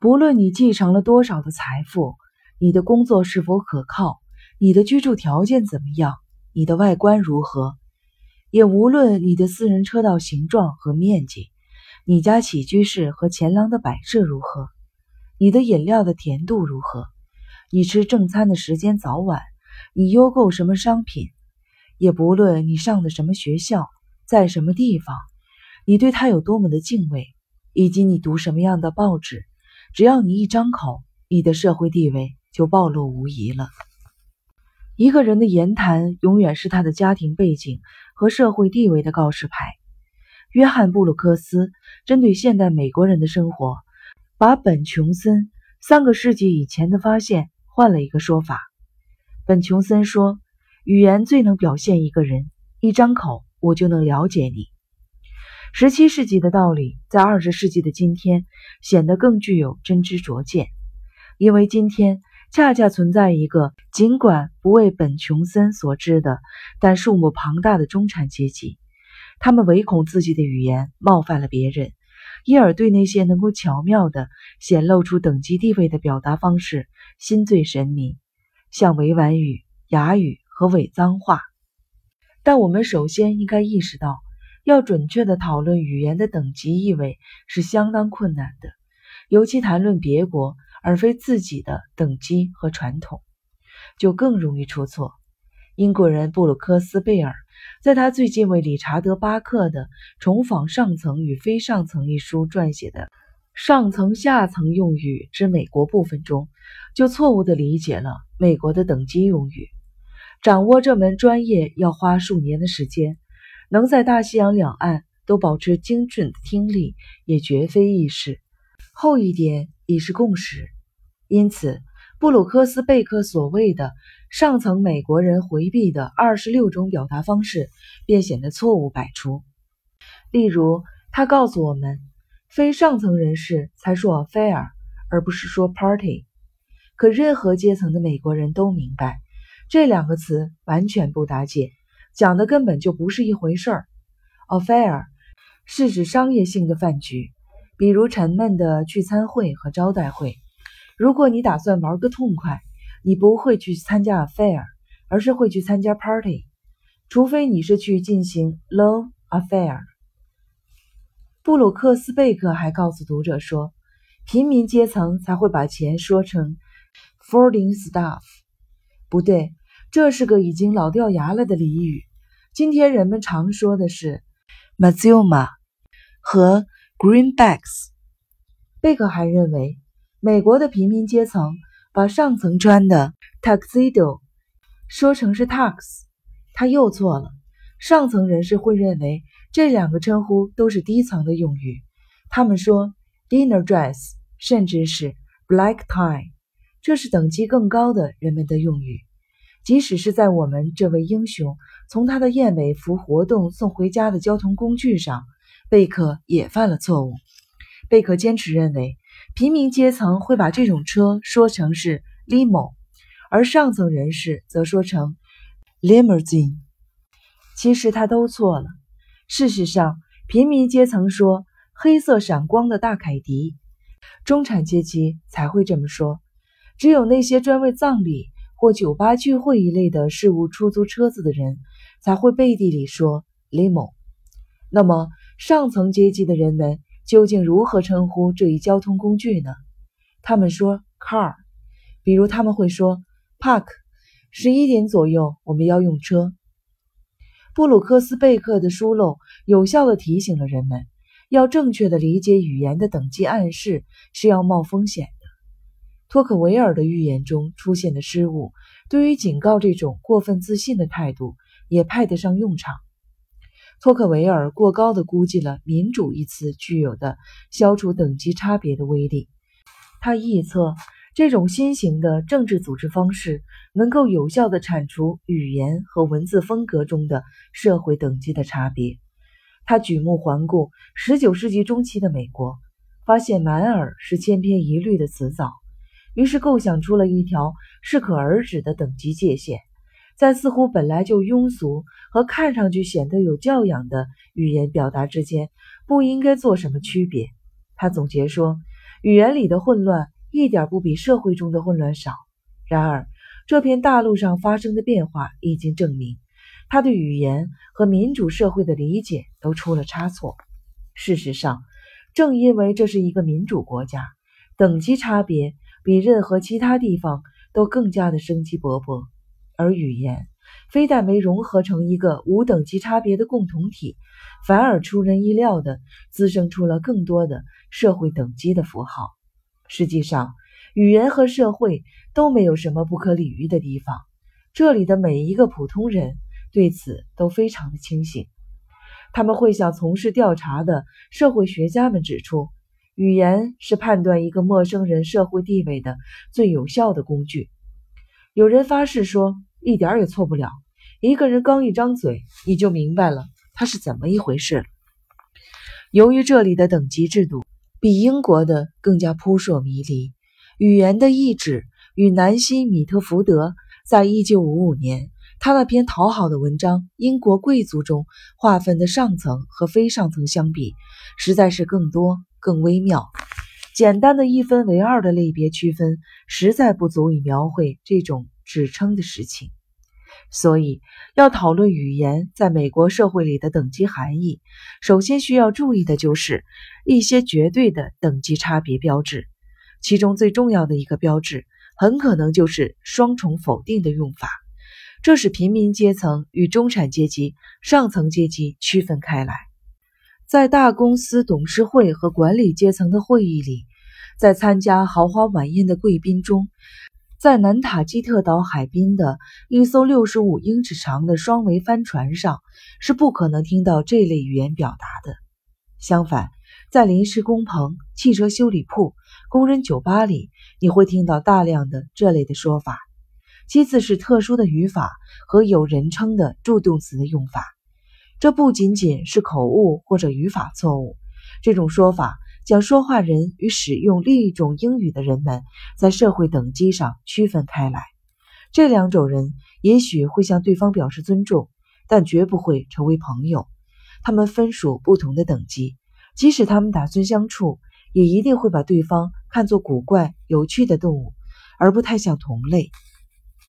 不论你继承了多少的财富，你的工作是否可靠，你的居住条件怎么样，你的外观如何，也无论你的私人车道形状和面积，你家起居室和前廊的摆设如何，你的饮料的甜度如何，你吃正餐的时间早晚，你邮购什么商品，也不论你上的什么学校，在什么地方，你对他有多么的敬畏，以及你读什么样的报纸。只要你一张口，你的社会地位就暴露无遗了。一个人的言谈永远是他的家庭背景和社会地位的告示牌。约翰·布鲁克斯针对现代美国人的生活，把本·琼森三个世纪以前的发现换了一个说法。本·琼森说：“语言最能表现一个人，一张口，我就能了解你。”十七世纪的道理，在二十世纪的今天显得更具有真知灼见，因为今天恰恰存在一个尽管不为本·琼森所知的，但数目庞大的中产阶级。他们唯恐自己的语言冒犯了别人，因而对那些能够巧妙地显露出等级地位的表达方式心醉神迷，像委婉语、哑语和伪脏话。但我们首先应该意识到。要准确地讨论语言的等级意味是相当困难的，尤其谈论别国而非自己的等级和传统，就更容易出错。英国人布鲁克斯贝尔在他最近为理查德巴克的《重访上层与非上层》一书撰写的“上层下层用语之美国部分”中，就错误地理解了美国的等级用语。掌握这门专业要花数年的时间。能在大西洋两岸都保持精准的听力，也绝非易事。后一点已是共识。因此，布鲁克斯贝克所谓的上层美国人回避的二十六种表达方式，便显得错误百出。例如，他告诉我们，非上层人士才说 affair，而不是说 party。可任何阶层的美国人都明白，这两个词完全不搭界。讲的根本就不是一回事儿。Affair 是指商业性的饭局，比如沉闷的聚餐会和招待会。如果你打算玩个痛快，你不会去参加 Affair，而是会去参加 Party，除非你是去进行 Low Affair。布鲁克斯贝克还告诉读者说，平民阶层才会把钱说成 Folding Stuff。不对。这是个已经老掉牙了的俚语。今天人们常说的是 “matzuma” 和 “greenbacks”。贝克还认为，美国的平民阶层把上层穿的 “tuxedo” 说成是 “tux”，他又错了。上层人士会认为这两个称呼都是低层的用语。他们说 “dinner dress”，甚至是 “black tie”，这是等级更高的人们的用语。即使是在我们这位英雄从他的燕尾服活动送回家的交通工具上，贝克也犯了错误。贝克坚持认为，平民阶层会把这种车说成是 limo，而上层人士则说成 limousine。其实他都错了。事实上，平民阶层说黑色闪光的大凯迪，中产阶级才会这么说。只有那些专为葬礼。或酒吧聚会一类的事物，出租车子的人才会背地里说 limo。那么上层阶级的人们究竟如何称呼这一交通工具呢？他们说 car，比如他们会说 park。十一点左右我们要用车。布鲁克斯贝克的疏漏有效地提醒了人们，要正确地理解语言的等级暗示是要冒风险。托克维尔的预言中出现的失误，对于警告这种过分自信的态度也派得上用场。托克维尔过高地估计了“民主”一词具有的消除等级差别的威力。他臆测这种新型的政治组织方式能够有效地铲除语言和文字风格中的社会等级的差别。他举目环顾19世纪中期的美国，发现满耳是千篇一律的词藻。于是构想出了一条适可而止的等级界限，在似乎本来就庸俗和看上去显得有教养的语言表达之间，不应该做什么区别。他总结说，语言里的混乱一点不比社会中的混乱少。然而，这片大陆上发生的变化已经证明，他对语言和民主社会的理解都出了差错。事实上，正因为这是一个民主国家，等级差别比任何其他地方都更加的生机勃勃，而语言非但没融合成一个无等级差别的共同体，反而出人意料的滋生出了更多的社会等级的符号。实际上，语言和社会都没有什么不可理喻的地方，这里的每一个普通人对此都非常的清醒。他们会向从事调查的社会学家们指出，语言是判断一个陌生人社会地位的最有效的工具。有人发誓说，一点也错不了。一个人刚一张嘴，你就明白了他是怎么一回事。由于这里的等级制度比英国的更加扑朔迷离，语言的意志与南希·米特福德在一九五五年。他那篇讨好的文章《英国贵族中划分的上层和非上层》相比，实在是更多、更微妙。简单的一分为二的类别区分，实在不足以描绘这种指称的实情。所以，要讨论语言在美国社会里的等级含义，首先需要注意的就是一些绝对的等级差别标志。其中最重要的一个标志，很可能就是双重否定的用法。这使平民阶层与中产阶级、上层阶级区分开来。在大公司董事会和管理阶层的会议里，在参加豪华晚宴的贵宾中，在南塔基特岛海滨的一艘六十五英尺长的双桅帆船上，是不可能听到这类语言表达的。相反，在临时工棚、汽车修理铺、工人酒吧里，你会听到大量的这类的说法。其次是特殊的语法和有人称的助动词的用法，这不仅仅是口误或者语法错误。这种说法将说话人与使用另一种英语的人们在社会等级上区分开来。这两种人也许会向对方表示尊重，但绝不会成为朋友。他们分属不同的等级，即使他们打算相处，也一定会把对方看作古怪有趣的动物，而不太像同类。